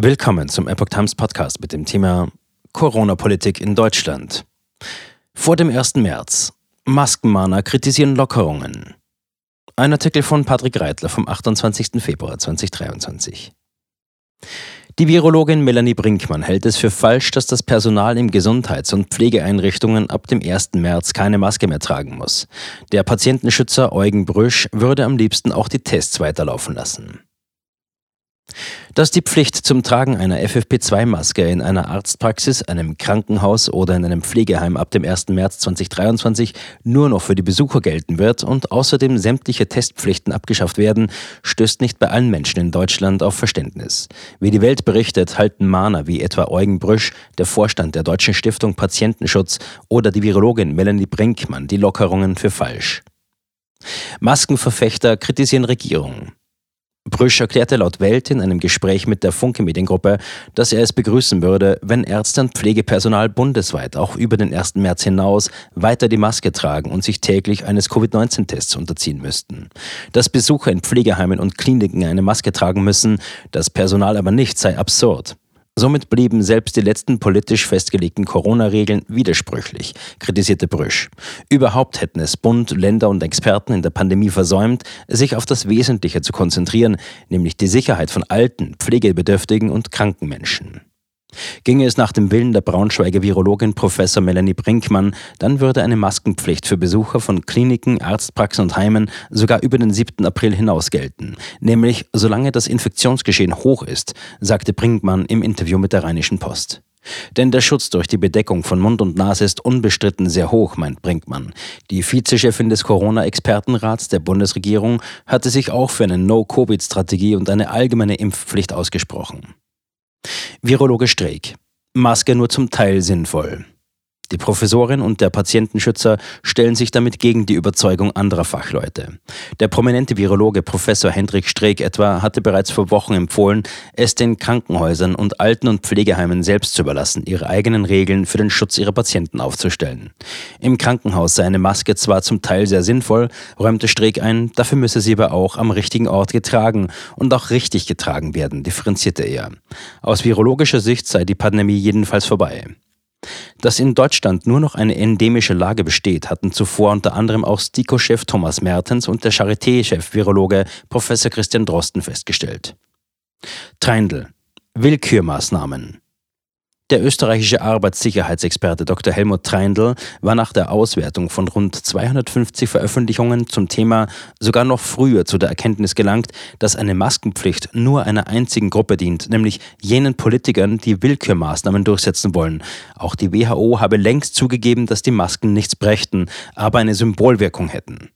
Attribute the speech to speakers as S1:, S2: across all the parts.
S1: Willkommen zum Epoch Times Podcast mit dem Thema Corona-Politik in Deutschland. Vor dem 1. März. Maskenmahner kritisieren Lockerungen. Ein Artikel von Patrick Reitler vom 28. Februar 2023. Die Virologin Melanie Brinkmann hält es für falsch, dass das Personal in Gesundheits- und Pflegeeinrichtungen ab dem 1. März keine Maske mehr tragen muss. Der Patientenschützer Eugen Brüsch würde am liebsten auch die Tests weiterlaufen lassen. Dass die Pflicht zum Tragen einer FFP2-Maske in einer Arztpraxis, einem Krankenhaus oder in einem Pflegeheim ab dem 1. März 2023 nur noch für die Besucher gelten wird und außerdem sämtliche Testpflichten abgeschafft werden, stößt nicht bei allen Menschen in Deutschland auf Verständnis. Wie die Welt berichtet, halten Mahner wie etwa Eugen Brüsch, der Vorstand der Deutschen Stiftung Patientenschutz oder die Virologin Melanie Brinkmann die Lockerungen für falsch. Maskenverfechter kritisieren Regierungen. Brüsch erklärte laut Welt in einem Gespräch mit der Funke Mediengruppe, dass er es begrüßen würde, wenn Ärzte und Pflegepersonal bundesweit auch über den 1. März hinaus weiter die Maske tragen und sich täglich eines Covid-19-Tests unterziehen müssten. Dass Besucher in Pflegeheimen und Kliniken eine Maske tragen müssen, das Personal aber nicht, sei absurd. Somit blieben selbst die letzten politisch festgelegten Corona-Regeln widersprüchlich, kritisierte Brüsch. Überhaupt hätten es Bund, Länder und Experten in der Pandemie versäumt, sich auf das Wesentliche zu konzentrieren, nämlich die Sicherheit von alten, pflegebedürftigen und kranken Menschen. Ginge es nach dem Willen der Braunschweiger Virologin Professor Melanie Brinkmann, dann würde eine Maskenpflicht für Besucher von Kliniken, Arztpraxen und Heimen sogar über den 7. April hinaus gelten. Nämlich solange das Infektionsgeschehen hoch ist, sagte Brinkmann im Interview mit der Rheinischen Post. Denn der Schutz durch die Bedeckung von Mund und Nase ist unbestritten sehr hoch, meint Brinkmann. Die Vizechefin des Corona-Expertenrats der Bundesregierung hatte sich auch für eine No-Covid-Strategie und eine allgemeine Impfpflicht ausgesprochen. Virologe Streeck. Maske nur zum Teil sinnvoll. Die Professorin und der Patientenschützer stellen sich damit gegen die Überzeugung anderer Fachleute. Der prominente Virologe Professor Hendrik Streeck etwa hatte bereits vor Wochen empfohlen, es den Krankenhäusern und Alten- und Pflegeheimen selbst zu überlassen, ihre eigenen Regeln für den Schutz ihrer Patienten aufzustellen. Im Krankenhaus sei eine Maske zwar zum Teil sehr sinnvoll, räumte Streeck ein, dafür müsse sie aber auch am richtigen Ort getragen und auch richtig getragen werden, differenzierte er. Aus virologischer Sicht sei die Pandemie jedenfalls vorbei. Dass in Deutschland nur noch eine endemische Lage besteht, hatten zuvor unter anderem auch STIKO-Chef Thomas Mertens und der Charité-Chef Virologe Professor Christian Drosten festgestellt. Treindl. Willkürmaßnahmen. Der österreichische Arbeitssicherheitsexperte Dr. Helmut Treindl war nach der Auswertung von rund 250 Veröffentlichungen zum Thema sogar noch früher zu der Erkenntnis gelangt, dass eine Maskenpflicht nur einer einzigen Gruppe dient, nämlich jenen Politikern, die Willkürmaßnahmen durchsetzen wollen. Auch die WHO habe längst zugegeben, dass die Masken nichts brächten, aber eine Symbolwirkung hätten.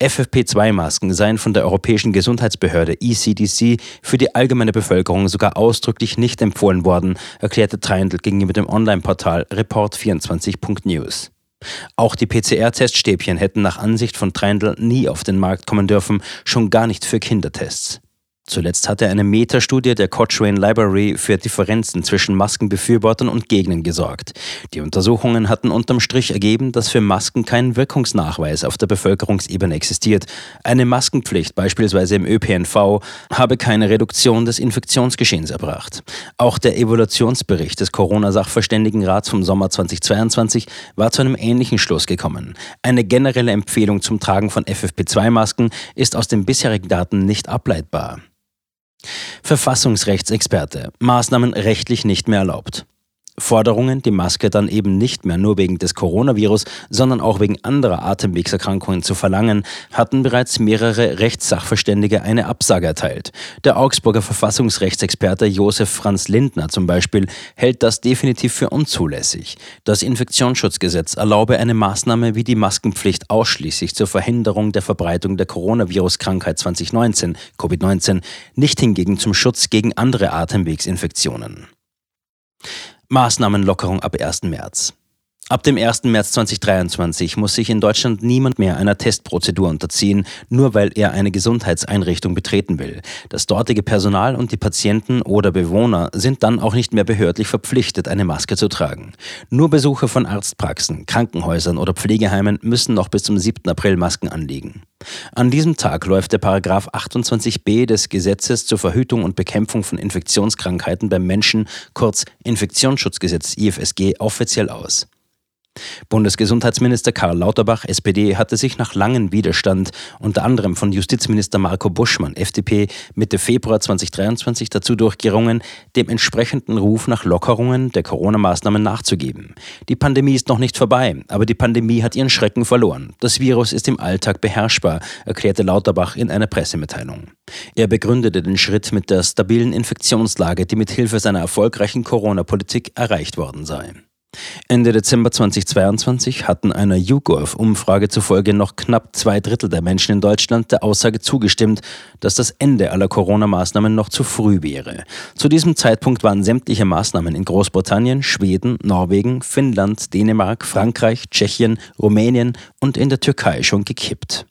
S1: FFP2-Masken seien von der Europäischen Gesundheitsbehörde ECDC für die allgemeine Bevölkerung sogar ausdrücklich nicht empfohlen worden, erklärte Treindl gegenüber dem Online-Portal report24.news. Auch die PCR-Teststäbchen hätten nach Ansicht von Treindl nie auf den Markt kommen dürfen, schon gar nicht für Kindertests. Zuletzt hatte eine Metastudie der Cochrane Library für Differenzen zwischen Maskenbefürwortern und Gegnern gesorgt. Die Untersuchungen hatten unterm Strich ergeben, dass für Masken kein Wirkungsnachweis auf der Bevölkerungsebene existiert. Eine Maskenpflicht beispielsweise im ÖPNV habe keine Reduktion des Infektionsgeschehens erbracht. Auch der Evaluationsbericht des Corona-Sachverständigenrats vom Sommer 2022 war zu einem ähnlichen Schluss gekommen. Eine generelle Empfehlung zum Tragen von FFP2-Masken ist aus den bisherigen Daten nicht ableitbar. Verfassungsrechtsexperte. Maßnahmen rechtlich nicht mehr erlaubt. Forderungen, die Maske dann eben nicht mehr nur wegen des Coronavirus, sondern auch wegen anderer Atemwegserkrankungen zu verlangen, hatten bereits mehrere Rechtssachverständige eine Absage erteilt. Der Augsburger Verfassungsrechtsexperte Josef Franz Lindner zum Beispiel hält das definitiv für unzulässig. Das Infektionsschutzgesetz erlaube eine Maßnahme wie die Maskenpflicht ausschließlich zur Verhinderung der Verbreitung der Coronavirus-Krankheit 2019, Covid-19, nicht hingegen zum Schutz gegen andere Atemwegsinfektionen. Maßnahmenlockerung ab 1. März. Ab dem 1. März 2023 muss sich in Deutschland niemand mehr einer Testprozedur unterziehen, nur weil er eine Gesundheitseinrichtung betreten will. Das dortige Personal und die Patienten oder Bewohner sind dann auch nicht mehr behördlich verpflichtet, eine Maske zu tragen. Nur Besucher von Arztpraxen, Krankenhäusern oder Pflegeheimen müssen noch bis zum 7. April Masken anlegen. An diesem Tag läuft der Paragraph 28b des Gesetzes zur Verhütung und Bekämpfung von Infektionskrankheiten beim Menschen, kurz Infektionsschutzgesetz IFSG, offiziell aus. Bundesgesundheitsminister Karl Lauterbach, SPD, hatte sich nach langem Widerstand, unter anderem von Justizminister Marco Buschmann, FDP, Mitte Februar 2023 dazu durchgerungen, dem entsprechenden Ruf nach Lockerungen der Corona-Maßnahmen nachzugeben. Die Pandemie ist noch nicht vorbei, aber die Pandemie hat ihren Schrecken verloren. Das Virus ist im Alltag beherrschbar, erklärte Lauterbach in einer Pressemitteilung. Er begründete den Schritt mit der stabilen Infektionslage, die mit Hilfe seiner erfolgreichen Corona-Politik erreicht worden sei. Ende Dezember 2022 hatten einer YouGov-Umfrage zufolge noch knapp zwei Drittel der Menschen in Deutschland der Aussage zugestimmt, dass das Ende aller Corona-Maßnahmen noch zu früh wäre. Zu diesem Zeitpunkt waren sämtliche Maßnahmen in Großbritannien, Schweden, Norwegen, Finnland, Dänemark, Frankreich, Tschechien, Rumänien und in der Türkei schon gekippt.